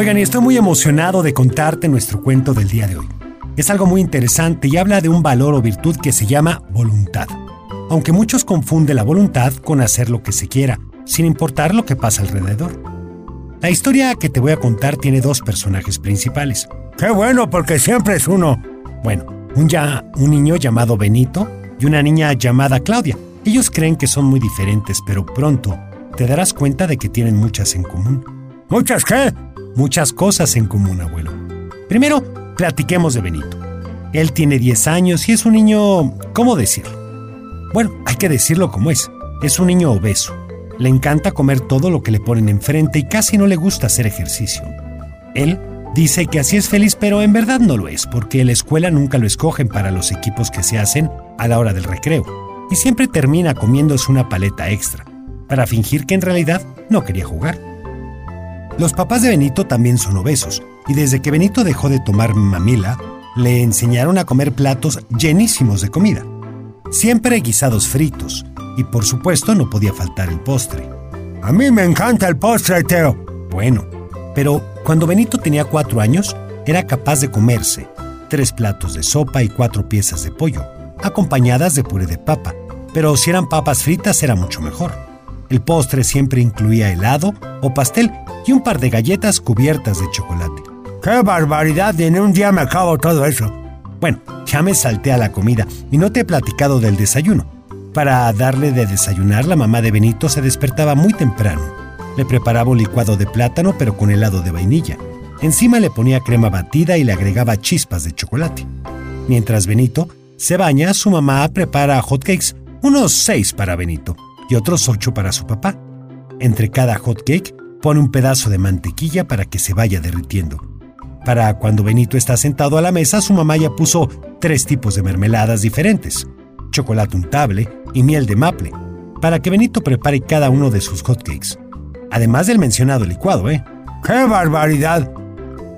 Oigan, y estoy muy emocionado de contarte nuestro cuento del día de hoy. Es algo muy interesante y habla de un valor o virtud que se llama voluntad. Aunque muchos confunden la voluntad con hacer lo que se quiera, sin importar lo que pasa alrededor. La historia que te voy a contar tiene dos personajes principales. Qué bueno, porque siempre es uno. Bueno, un, ya, un niño llamado Benito y una niña llamada Claudia. Ellos creen que son muy diferentes, pero pronto te darás cuenta de que tienen muchas en común. ¿Muchas qué? Muchas cosas en común, abuelo. Primero, platiquemos de Benito. Él tiene 10 años y es un niño... ¿Cómo decirlo? Bueno, hay que decirlo como es. Es un niño obeso. Le encanta comer todo lo que le ponen enfrente y casi no le gusta hacer ejercicio. Él dice que así es feliz, pero en verdad no lo es, porque en la escuela nunca lo escogen para los equipos que se hacen a la hora del recreo, y siempre termina comiéndose una paleta extra, para fingir que en realidad no quería jugar. Los papás de Benito también son obesos, y desde que Benito dejó de tomar mamila, le enseñaron a comer platos llenísimos de comida. Siempre guisados fritos, y por supuesto no podía faltar el postre. A mí me encanta el postre, Teo. Bueno, pero cuando Benito tenía cuatro años, era capaz de comerse tres platos de sopa y cuatro piezas de pollo, acompañadas de puré de papa, pero si eran papas fritas era mucho mejor. El postre siempre incluía helado o pastel y un par de galletas cubiertas de chocolate. ¡Qué barbaridad! En un día me acabo todo eso. Bueno, ya me salté a la comida y no te he platicado del desayuno. Para darle de desayunar, la mamá de Benito se despertaba muy temprano. Le preparaba un licuado de plátano pero con helado de vainilla. Encima le ponía crema batida y le agregaba chispas de chocolate. Mientras Benito se baña, su mamá prepara hotcakes, unos seis para Benito y otros ocho para su papá. Entre cada hotcake pone un pedazo de mantequilla para que se vaya derritiendo. Para cuando Benito está sentado a la mesa, su mamá ya puso tres tipos de mermeladas diferentes, chocolate untable y miel de maple, para que Benito prepare cada uno de sus hotcakes. Además del mencionado licuado, ¿eh? ¡Qué barbaridad!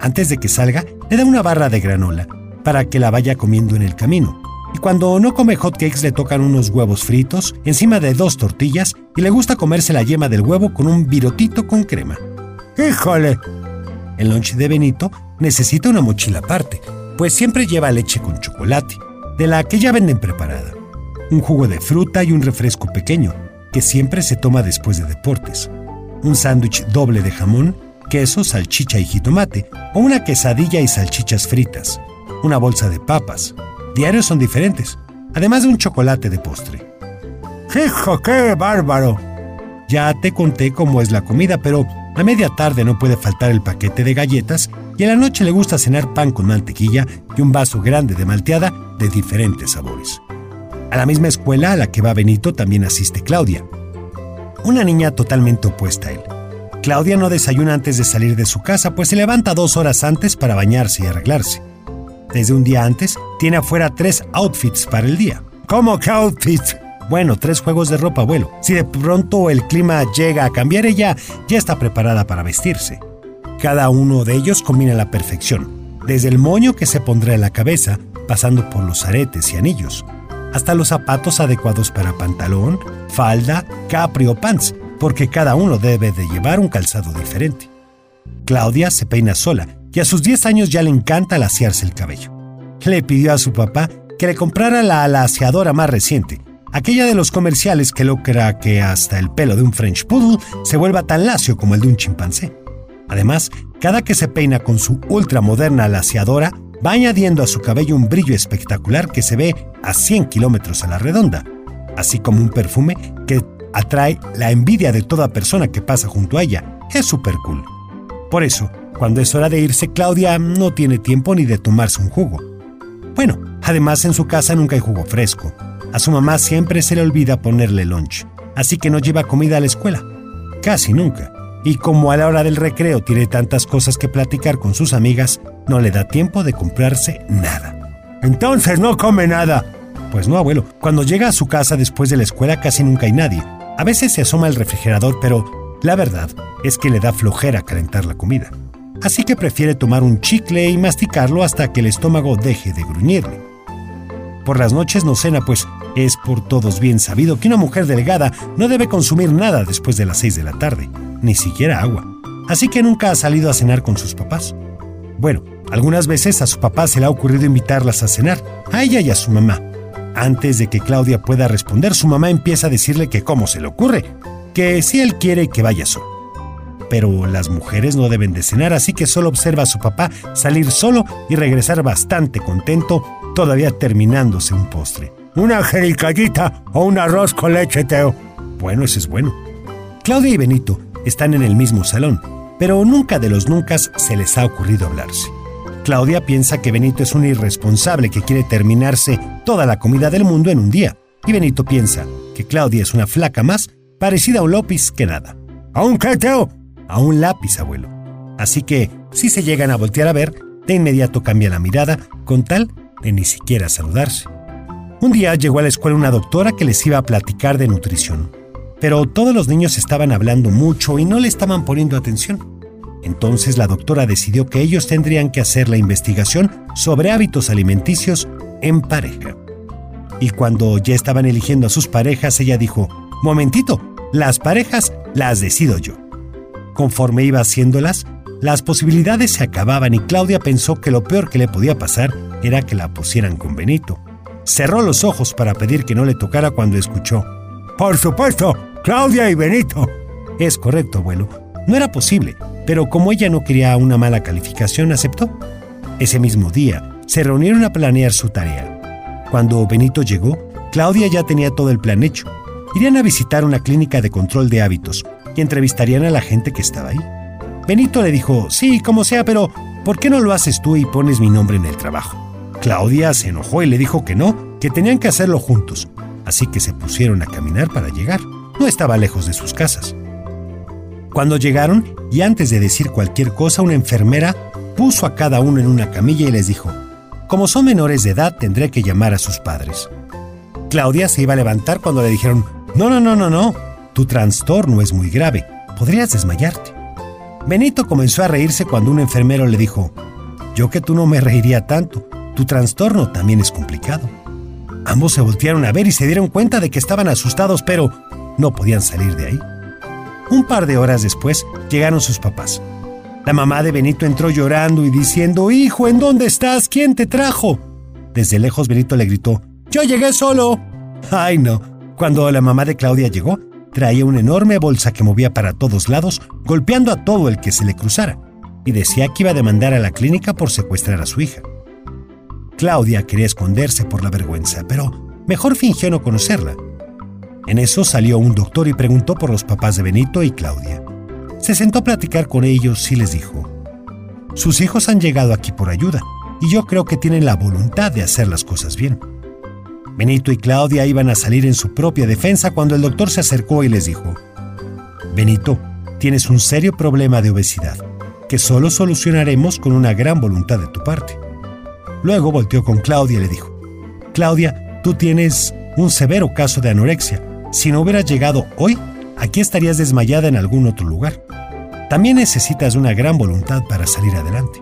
Antes de que salga, le da una barra de granola, para que la vaya comiendo en el camino. Y cuando no come hotcakes le tocan unos huevos fritos encima de dos tortillas y le gusta comerse la yema del huevo con un virotito con crema. ¡Híjole! El lunch de Benito necesita una mochila aparte, pues siempre lleva leche con chocolate, de la que ya venden preparada, un jugo de fruta y un refresco pequeño, que siempre se toma después de deportes, un sándwich doble de jamón, queso, salchicha y jitomate, o una quesadilla y salchichas fritas, una bolsa de papas, diarios son diferentes, además de un chocolate de postre. ¡Hijo, qué bárbaro! Ya te conté cómo es la comida, pero a media tarde no puede faltar el paquete de galletas y en la noche le gusta cenar pan con mantequilla y un vaso grande de malteada de diferentes sabores. A la misma escuela a la que va Benito también asiste Claudia, una niña totalmente opuesta a él. Claudia no desayuna antes de salir de su casa, pues se levanta dos horas antes para bañarse y arreglarse. Desde un día antes, tiene afuera tres outfits para el día. ¿Cómo que outfits? Bueno, tres juegos de ropa, abuelo. Si de pronto el clima llega a cambiar, ella ya está preparada para vestirse. Cada uno de ellos combina la perfección, desde el moño que se pondrá en la cabeza, pasando por los aretes y anillos, hasta los zapatos adecuados para pantalón, falda, capri o pants, porque cada uno debe de llevar un calzado diferente. Claudia se peina sola y a sus 10 años ya le encanta alaciarse el cabello. Le pidió a su papá que le comprara la alaciadora más reciente, aquella de los comerciales que logra que hasta el pelo de un French Poodle se vuelva tan lacio como el de un chimpancé. Además, cada que se peina con su ultramoderna alaciadora, va añadiendo a su cabello un brillo espectacular que se ve a 100 kilómetros a la redonda, así como un perfume que atrae la envidia de toda persona que pasa junto a ella. Es súper cool. Por eso, cuando es hora de irse, Claudia no tiene tiempo ni de tomarse un jugo. Bueno, además en su casa nunca hay jugo fresco. A su mamá siempre se le olvida ponerle lunch, así que no lleva comida a la escuela. Casi nunca. Y como a la hora del recreo tiene tantas cosas que platicar con sus amigas, no le da tiempo de comprarse nada. Entonces no come nada. Pues no, abuelo. Cuando llega a su casa después de la escuela casi nunca hay nadie. A veces se asoma al refrigerador, pero la verdad es que le da flojera calentar la comida así que prefiere tomar un chicle y masticarlo hasta que el estómago deje de gruñirle. Por las noches no cena, pues es por todos bien sabido que una mujer delgada no debe consumir nada después de las 6 de la tarde, ni siquiera agua. así que nunca ha salido a cenar con sus papás. Bueno, algunas veces a su papá se le ha ocurrido invitarlas a cenar, a ella y a su mamá. Antes de que Claudia pueda responder, su mamá empieza a decirle que cómo se le ocurre, que si él quiere que vaya solo. Pero las mujeres no deben de cenar, así que solo observa a su papá salir solo y regresar bastante contento, todavía terminándose un postre. Una jericayita o un arroz con leche, Teo. Bueno, ese es bueno. Claudia y Benito están en el mismo salón, pero nunca de los nunca se les ha ocurrido hablarse. Claudia piensa que Benito es un irresponsable que quiere terminarse toda la comida del mundo en un día. Y Benito piensa que Claudia es una flaca más, parecida a un lápiz que nada. ¿A un qué, Teo? A un lápiz, abuelo. Así que, si se llegan a voltear a ver, de inmediato cambia la mirada, con tal de ni siquiera saludarse. Un día llegó a la escuela una doctora que les iba a platicar de nutrición, pero todos los niños estaban hablando mucho y no le estaban poniendo atención. Entonces la doctora decidió que ellos tendrían que hacer la investigación sobre hábitos alimenticios en pareja. Y cuando ya estaban eligiendo a sus parejas, ella dijo, momentito, las parejas las decido yo. Conforme iba haciéndolas, las posibilidades se acababan y Claudia pensó que lo peor que le podía pasar era que la pusieran con Benito. Cerró los ojos para pedir que no le tocara cuando escuchó. Por supuesto, Claudia y Benito. Es correcto, abuelo. No era posible, pero como ella no quería una mala calificación, aceptó. Ese mismo día, se reunieron a planear su tarea. Cuando Benito llegó, Claudia ya tenía todo el plan hecho. Irían a visitar una clínica de control de hábitos y entrevistarían a la gente que estaba ahí. Benito le dijo, sí, como sea, pero ¿por qué no lo haces tú y pones mi nombre en el trabajo? Claudia se enojó y le dijo que no, que tenían que hacerlo juntos, así que se pusieron a caminar para llegar. No estaba lejos de sus casas. Cuando llegaron, y antes de decir cualquier cosa, una enfermera puso a cada uno en una camilla y les dijo, como son menores de edad, tendré que llamar a sus padres. Claudia se iba a levantar cuando le dijeron, no, no, no, no, no, tu trastorno es muy grave, podrías desmayarte. Benito comenzó a reírse cuando un enfermero le dijo, yo que tú no me reiría tanto, tu trastorno también es complicado. Ambos se voltearon a ver y se dieron cuenta de que estaban asustados, pero no podían salir de ahí. Un par de horas después llegaron sus papás. La mamá de Benito entró llorando y diciendo, Hijo, ¿en dónde estás? ¿Quién te trajo? Desde lejos Benito le gritó, Yo llegué solo. Ay, no. Cuando la mamá de Claudia llegó, traía una enorme bolsa que movía para todos lados, golpeando a todo el que se le cruzara, y decía que iba a demandar a la clínica por secuestrar a su hija. Claudia quería esconderse por la vergüenza, pero mejor fingió no conocerla. En eso salió un doctor y preguntó por los papás de Benito y Claudia. Se sentó a platicar con ellos y les dijo, sus hijos han llegado aquí por ayuda y yo creo que tienen la voluntad de hacer las cosas bien. Benito y Claudia iban a salir en su propia defensa cuando el doctor se acercó y les dijo, Benito, tienes un serio problema de obesidad, que solo solucionaremos con una gran voluntad de tu parte. Luego volteó con Claudia y le dijo, Claudia, tú tienes un severo caso de anorexia. Si no hubieras llegado hoy, aquí estarías desmayada en algún otro lugar. También necesitas una gran voluntad para salir adelante.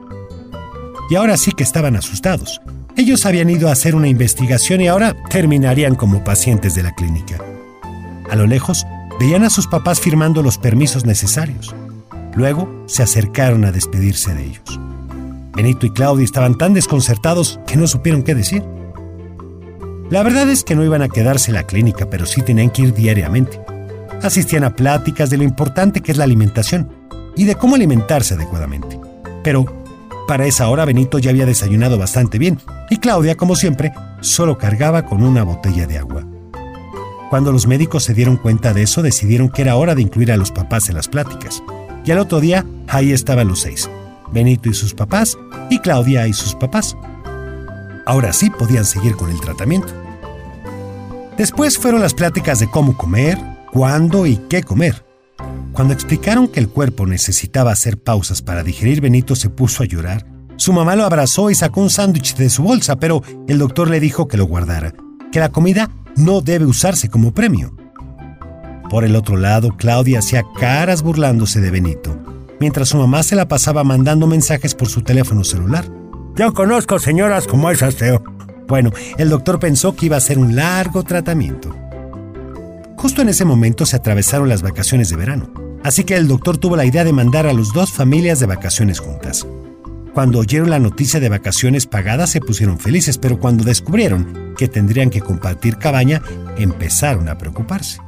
Y ahora sí que estaban asustados. Ellos habían ido a hacer una investigación y ahora terminarían como pacientes de la clínica. A lo lejos, veían a sus papás firmando los permisos necesarios. Luego se acercaron a despedirse de ellos. Benito y Claudia estaban tan desconcertados que no supieron qué decir. La verdad es que no iban a quedarse en la clínica, pero sí tenían que ir diariamente. Asistían a pláticas de lo importante que es la alimentación y de cómo alimentarse adecuadamente. Pero para esa hora Benito ya había desayunado bastante bien y Claudia, como siempre, solo cargaba con una botella de agua. Cuando los médicos se dieron cuenta de eso, decidieron que era hora de incluir a los papás en las pláticas. Y al otro día, ahí estaban los seis. Benito y sus papás, y Claudia y sus papás. Ahora sí podían seguir con el tratamiento. Después fueron las pláticas de cómo comer, cuándo y qué comer. Cuando explicaron que el cuerpo necesitaba hacer pausas para digerir, Benito se puso a llorar. Su mamá lo abrazó y sacó un sándwich de su bolsa, pero el doctor le dijo que lo guardara, que la comida no debe usarse como premio. Por el otro lado, Claudia hacía caras burlándose de Benito mientras su mamá se la pasaba mandando mensajes por su teléfono celular. Yo conozco señoras como esas, Teo. Bueno, el doctor pensó que iba a ser un largo tratamiento. Justo en ese momento se atravesaron las vacaciones de verano. Así que el doctor tuvo la idea de mandar a las dos familias de vacaciones juntas. Cuando oyeron la noticia de vacaciones pagadas se pusieron felices, pero cuando descubrieron que tendrían que compartir cabaña, empezaron a preocuparse.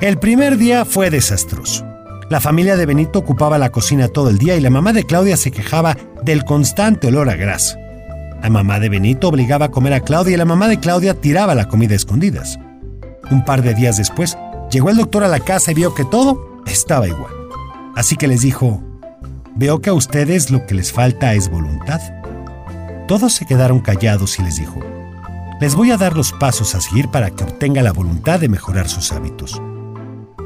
El primer día fue desastroso. La familia de Benito ocupaba la cocina todo el día y la mamá de Claudia se quejaba del constante olor a grasa. La mamá de Benito obligaba a comer a Claudia y la mamá de Claudia tiraba la comida a escondidas. Un par de días después, llegó el doctor a la casa y vio que todo estaba igual. Así que les dijo, Veo que a ustedes lo que les falta es voluntad. Todos se quedaron callados y les dijo, les voy a dar los pasos a seguir para que obtenga la voluntad de mejorar sus hábitos.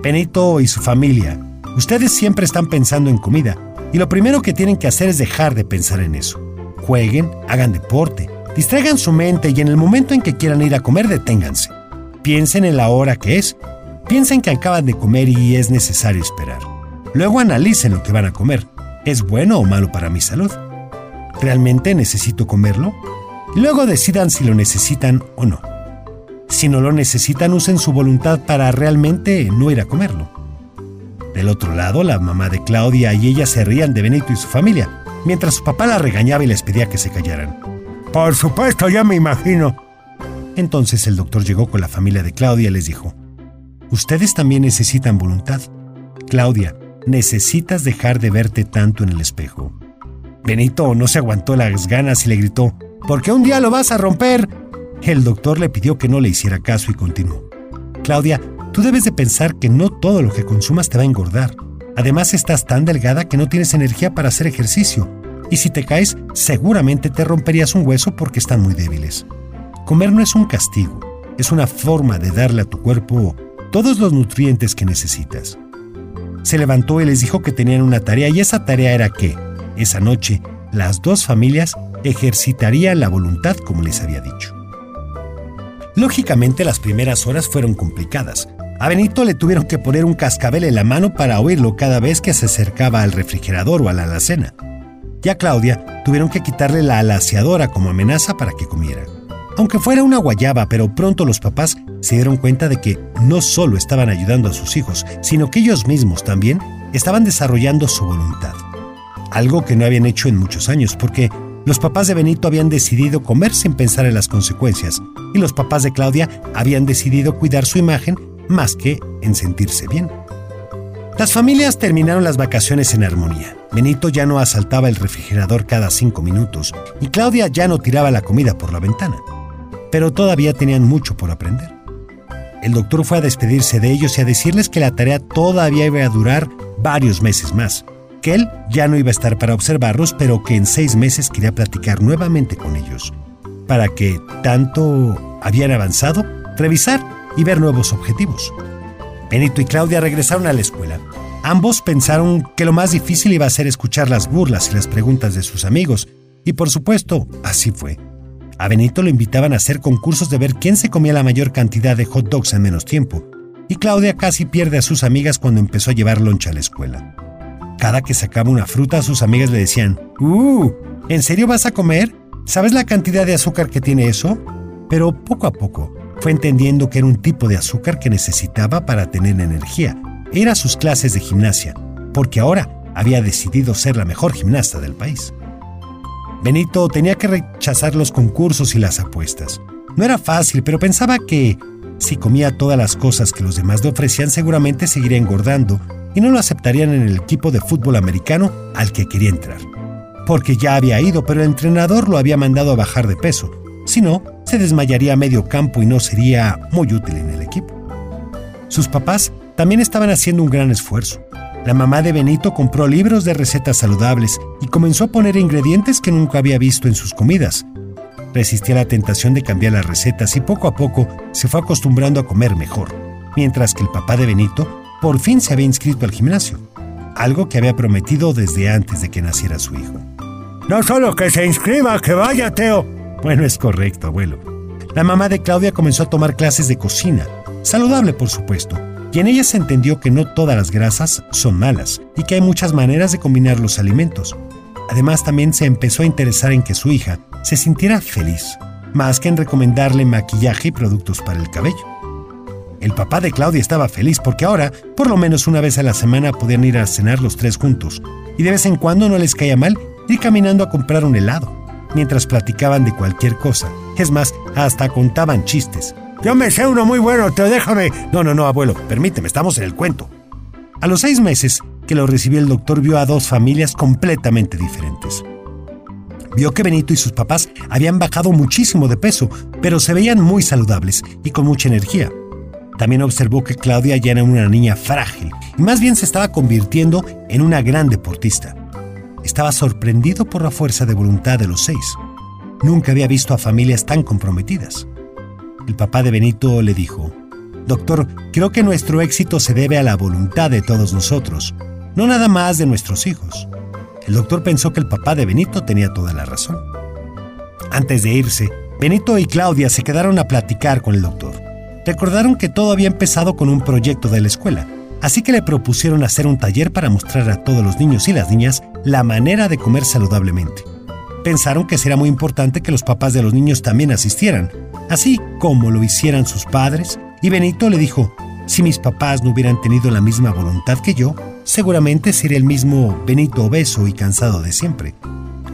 Benito y su familia, ustedes siempre están pensando en comida y lo primero que tienen que hacer es dejar de pensar en eso. Jueguen, hagan deporte, distraigan su mente y en el momento en que quieran ir a comer deténganse. Piensen en la hora que es, piensen que acaban de comer y es necesario esperar. Luego analicen lo que van a comer ¿Es bueno o malo para mi salud? ¿Realmente necesito comerlo? Luego decidan si lo necesitan o no. Si no lo necesitan, usen su voluntad para realmente no ir a comerlo. Del otro lado, la mamá de Claudia y ella se rían de Benito y su familia, mientras su papá la regañaba y les pedía que se callaran. Por supuesto, ya me imagino. Entonces el doctor llegó con la familia de Claudia y les dijo, Ustedes también necesitan voluntad. Claudia, necesitas dejar de verte tanto en el espejo. Benito no se aguantó las ganas y le gritó, ¿por qué un día lo vas a romper? El doctor le pidió que no le hiciera caso y continuó. Claudia, tú debes de pensar que no todo lo que consumas te va a engordar. Además estás tan delgada que no tienes energía para hacer ejercicio. Y si te caes, seguramente te romperías un hueso porque están muy débiles. Comer no es un castigo, es una forma de darle a tu cuerpo todos los nutrientes que necesitas se levantó y les dijo que tenían una tarea y esa tarea era que, esa noche, las dos familias ejercitarían la voluntad como les había dicho. Lógicamente las primeras horas fueron complicadas. A Benito le tuvieron que poner un cascabel en la mano para oírlo cada vez que se acercaba al refrigerador o a la alacena. Y a Claudia tuvieron que quitarle la alaciadora como amenaza para que comiera. Aunque fuera una guayaba, pero pronto los papás se dieron cuenta de que no solo estaban ayudando a sus hijos, sino que ellos mismos también estaban desarrollando su voluntad. Algo que no habían hecho en muchos años, porque los papás de Benito habían decidido comer sin pensar en las consecuencias, y los papás de Claudia habían decidido cuidar su imagen más que en sentirse bien. Las familias terminaron las vacaciones en armonía. Benito ya no asaltaba el refrigerador cada cinco minutos y Claudia ya no tiraba la comida por la ventana pero todavía tenían mucho por aprender. El doctor fue a despedirse de ellos y a decirles que la tarea todavía iba a durar varios meses más, que él ya no iba a estar para observarlos, pero que en seis meses quería platicar nuevamente con ellos, para que tanto habían avanzado, revisar y ver nuevos objetivos. Benito y Claudia regresaron a la escuela. Ambos pensaron que lo más difícil iba a ser escuchar las burlas y las preguntas de sus amigos, y por supuesto, así fue. A Benito lo invitaban a hacer concursos de ver quién se comía la mayor cantidad de hot dogs en menos tiempo, y Claudia casi pierde a sus amigas cuando empezó a llevar loncha a la escuela. Cada que sacaba una fruta, sus amigas le decían, ¡Uh! ¿En serio vas a comer? ¿Sabes la cantidad de azúcar que tiene eso? Pero poco a poco fue entendiendo que era un tipo de azúcar que necesitaba para tener energía. Era sus clases de gimnasia, porque ahora había decidido ser la mejor gimnasta del país. Benito tenía que rechazar los concursos y las apuestas. No era fácil, pero pensaba que si comía todas las cosas que los demás le ofrecían seguramente seguiría engordando y no lo aceptarían en el equipo de fútbol americano al que quería entrar. Porque ya había ido, pero el entrenador lo había mandado a bajar de peso. Si no, se desmayaría a medio campo y no sería muy útil en el equipo. Sus papás también estaban haciendo un gran esfuerzo. La mamá de Benito compró libros de recetas saludables y comenzó a poner ingredientes que nunca había visto en sus comidas. Resistía la tentación de cambiar las recetas y poco a poco se fue acostumbrando a comer mejor, mientras que el papá de Benito por fin se había inscrito al gimnasio, algo que había prometido desde antes de que naciera su hijo. No solo que se inscriba, que vaya, Teo. Bueno, es correcto, abuelo. La mamá de Claudia comenzó a tomar clases de cocina, saludable por supuesto, y en ella se entendió que no todas las grasas son malas y que hay muchas maneras de combinar los alimentos. Además también se empezó a interesar en que su hija se sintiera feliz, más que en recomendarle maquillaje y productos para el cabello. El papá de Claudia estaba feliz porque ahora, por lo menos una vez a la semana, podían ir a cenar los tres juntos. Y de vez en cuando no les caía mal ir caminando a comprar un helado, mientras platicaban de cualquier cosa. Es más, hasta contaban chistes. Yo me sé uno muy bueno, te déjame. No, no, no, abuelo, permíteme, estamos en el cuento. A los seis meses que lo recibió el doctor vio a dos familias completamente diferentes. Vio que Benito y sus papás habían bajado muchísimo de peso, pero se veían muy saludables y con mucha energía. También observó que Claudia ya era una niña frágil y más bien se estaba convirtiendo en una gran deportista. Estaba sorprendido por la fuerza de voluntad de los seis. Nunca había visto a familias tan comprometidas. El papá de Benito le dijo, Doctor, creo que nuestro éxito se debe a la voluntad de todos nosotros, no nada más de nuestros hijos. El doctor pensó que el papá de Benito tenía toda la razón. Antes de irse, Benito y Claudia se quedaron a platicar con el doctor. Recordaron que todo había empezado con un proyecto de la escuela, así que le propusieron hacer un taller para mostrar a todos los niños y las niñas la manera de comer saludablemente. Pensaron que sería muy importante que los papás de los niños también asistieran, así como lo hicieran sus padres, y Benito le dijo, si mis papás no hubieran tenido la misma voluntad que yo, seguramente sería el mismo Benito obeso y cansado de siempre.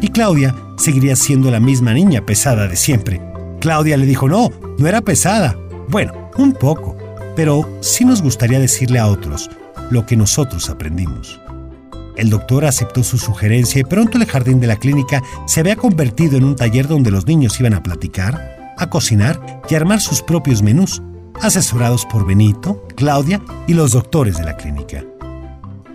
Y Claudia seguiría siendo la misma niña pesada de siempre. Claudia le dijo, no, no era pesada. Bueno, un poco, pero sí nos gustaría decirle a otros lo que nosotros aprendimos. El doctor aceptó su sugerencia y pronto el jardín de la clínica se había convertido en un taller donde los niños iban a platicar, a cocinar y armar sus propios menús, asesorados por Benito, Claudia y los doctores de la clínica.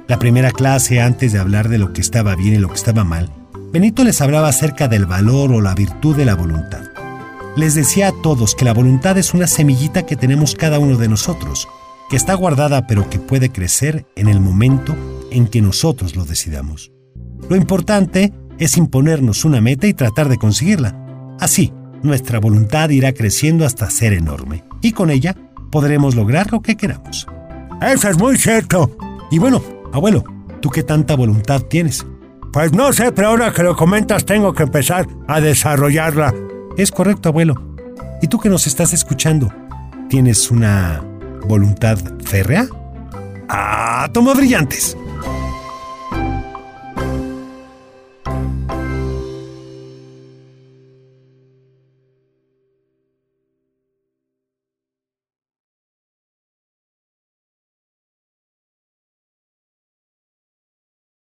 La primera clase, antes de hablar de lo que estaba bien y lo que estaba mal, Benito les hablaba acerca del valor o la virtud de la voluntad. Les decía a todos que la voluntad es una semillita que tenemos cada uno de nosotros, que está guardada pero que puede crecer en el momento en que nosotros lo decidamos. Lo importante es imponernos una meta y tratar de conseguirla. Así, nuestra voluntad irá creciendo hasta ser enorme, y con ella podremos lograr lo que queramos. Eso es muy cierto. Y bueno, Abuelo, ¿tú qué tanta voluntad tienes? Pues no sé, pero ahora que lo comentas tengo que empezar a desarrollarla. Es correcto, abuelo. ¿Y tú que nos estás escuchando? ¿Tienes una voluntad férrea? ¡Ah, toma brillantes!